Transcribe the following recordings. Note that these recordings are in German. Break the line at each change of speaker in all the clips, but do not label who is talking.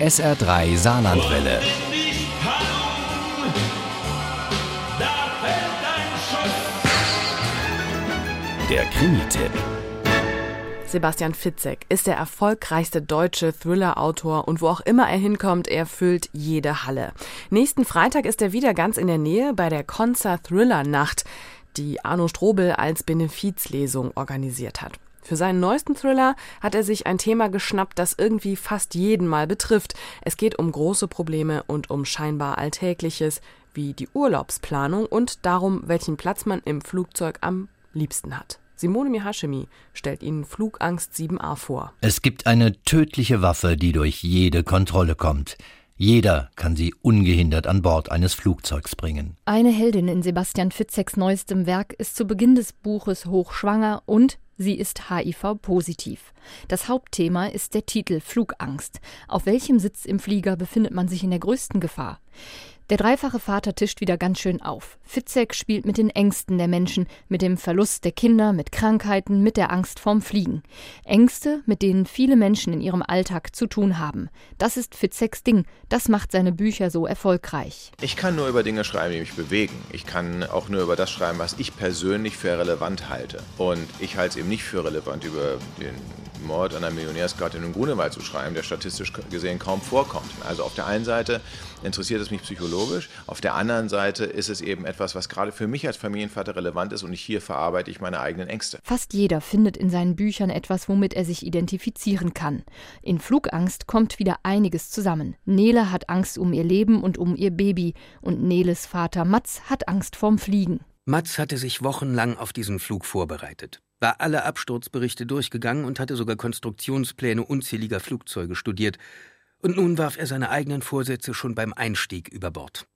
SR3 Saarlandwelle. Der Krimi-Tipp.
Sebastian Fitzek ist der erfolgreichste deutsche Thriller-Autor und wo auch immer er hinkommt, er füllt jede Halle. Nächsten Freitag ist er wieder ganz in der Nähe bei der Konzer Thriller Nacht, die Arno Strobel als Benefizlesung organisiert hat. Für seinen neuesten Thriller hat er sich ein Thema geschnappt, das irgendwie fast jeden mal betrifft. Es geht um große Probleme und um scheinbar Alltägliches, wie die Urlaubsplanung und darum, welchen Platz man im Flugzeug am liebsten hat. Simone Mihashemi stellt Ihnen Flugangst 7a vor.
Es gibt eine tödliche Waffe, die durch jede Kontrolle kommt. Jeder kann sie ungehindert an Bord eines Flugzeugs bringen.
Eine Heldin in Sebastian Fitzeks neuestem Werk ist zu Beginn des Buches hochschwanger und sie ist HIV-positiv. Das Hauptthema ist der Titel Flugangst. Auf welchem Sitz im Flieger befindet man sich in der größten Gefahr? Der dreifache Vater tischt wieder ganz schön auf. Fitzek spielt mit den Ängsten der Menschen, mit dem Verlust der Kinder, mit Krankheiten, mit der Angst vorm Fliegen. Ängste, mit denen viele Menschen in ihrem Alltag zu tun haben. Das ist Fitzeks Ding. Das macht seine Bücher so erfolgreich.
Ich kann nur über Dinge schreiben, die mich bewegen. Ich kann auch nur über das schreiben, was ich persönlich für relevant halte. Und ich halte es eben nicht für relevant, über den Mord an einer Millionärsgattin in Grunewald zu schreiben, der statistisch gesehen kaum vorkommt. Also auf der einen Seite interessiert es mich psychologisch, auf der anderen Seite ist es eben etwas, was gerade für mich als Familienvater relevant ist und ich hier verarbeite ich meine eigenen Ängste.
Fast jeder findet in seinen Büchern etwas, womit er sich identifizieren kann. In Flugangst kommt wieder einiges zusammen. Nele hat Angst um ihr Leben und um ihr Baby und Neles Vater Mats hat Angst vorm Fliegen.
Mats hatte sich wochenlang auf diesen Flug vorbereitet war alle Absturzberichte durchgegangen und hatte sogar Konstruktionspläne unzähliger Flugzeuge studiert, und nun warf er seine eigenen Vorsätze schon beim Einstieg über Bord.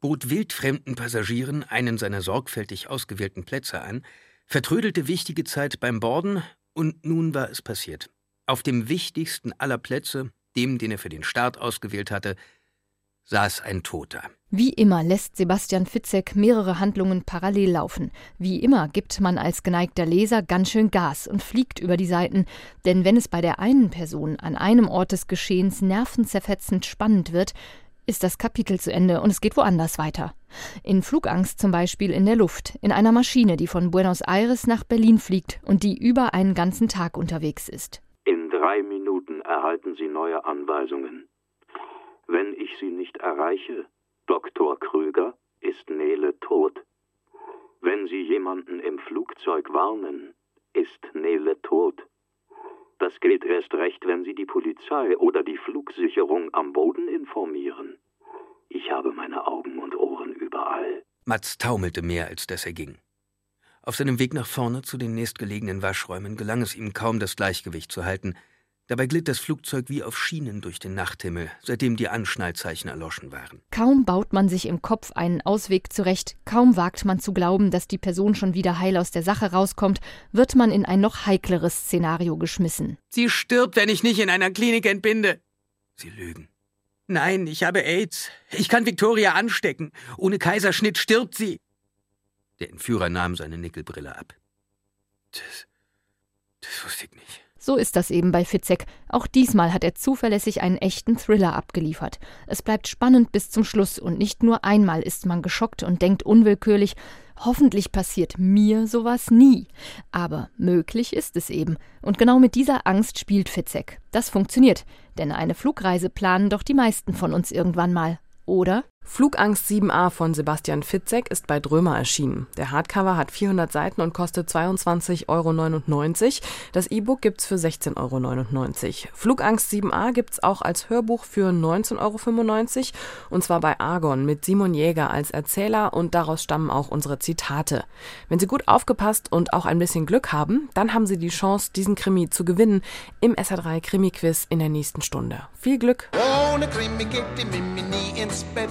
Bot wildfremden Passagieren einen seiner sorgfältig ausgewählten Plätze an, vertrödelte wichtige Zeit beim Borden, und nun war es passiert. Auf dem wichtigsten aller Plätze, dem, den er für den Start ausgewählt hatte, saß ein Toter.
Wie immer lässt Sebastian Fitzek mehrere Handlungen parallel laufen. Wie immer gibt man als geneigter Leser ganz schön Gas und fliegt über die Seiten, denn wenn es bei der einen Person an einem Ort des Geschehens nervenzerfetzend spannend wird, ist das Kapitel zu Ende und es geht woanders weiter. In Flugangst zum Beispiel in der Luft, in einer Maschine, die von Buenos Aires nach Berlin fliegt und die über einen ganzen Tag unterwegs ist.
In drei Minuten erhalten Sie neue Anweisungen. Wenn ich Sie nicht erreiche, Dr. Krüger, ist Nele tot. Wenn Sie jemanden im Flugzeug warnen, ist Nele tot. Das gilt erst recht, wenn Sie die Polizei oder die Flugsicherung am Boden informieren. Ich habe meine Augen und Ohren überall.
Mats taumelte mehr, als dass er ging. Auf seinem Weg nach vorne zu den nächstgelegenen Waschräumen gelang es ihm kaum, das Gleichgewicht zu halten, Dabei glitt das Flugzeug wie auf Schienen durch den Nachthimmel, seitdem die Anschnallzeichen erloschen waren.
Kaum baut man sich im Kopf einen Ausweg zurecht, kaum wagt man zu glauben, dass die Person schon wieder heil aus der Sache rauskommt, wird man in ein noch heikleres Szenario geschmissen.
Sie stirbt, wenn ich nicht in einer Klinik entbinde. Sie lügen. Nein, ich habe AIDS. Ich kann Victoria anstecken. Ohne Kaiserschnitt stirbt sie. Der Entführer nahm seine Nickelbrille ab. Das, das wusste ich nicht.
So ist das eben bei Fitzek. Auch diesmal hat er zuverlässig einen echten Thriller abgeliefert. Es bleibt spannend bis zum Schluss und nicht nur einmal ist man geschockt und denkt unwillkürlich, hoffentlich passiert mir sowas nie. Aber möglich ist es eben. Und genau mit dieser Angst spielt Fitzek. Das funktioniert, denn eine Flugreise planen doch die meisten von uns irgendwann mal. Oder?
Flugangst 7a von Sebastian Fitzek ist bei Drömer erschienen. Der Hardcover hat 400 Seiten und kostet 22,99 Euro. Das E-Book gibt's für 16,99 Euro. Flugangst 7a gibt's auch als Hörbuch für 19,95 Euro und zwar bei Argon mit Simon Jäger als Erzähler und daraus stammen auch unsere Zitate. Wenn Sie gut aufgepasst und auch ein bisschen Glück haben, dann haben Sie die Chance, diesen Krimi zu gewinnen im SA3 Krimi Quiz in der nächsten Stunde. Viel Glück!
Ohne Krimi geht die Mimi nie ins Bett.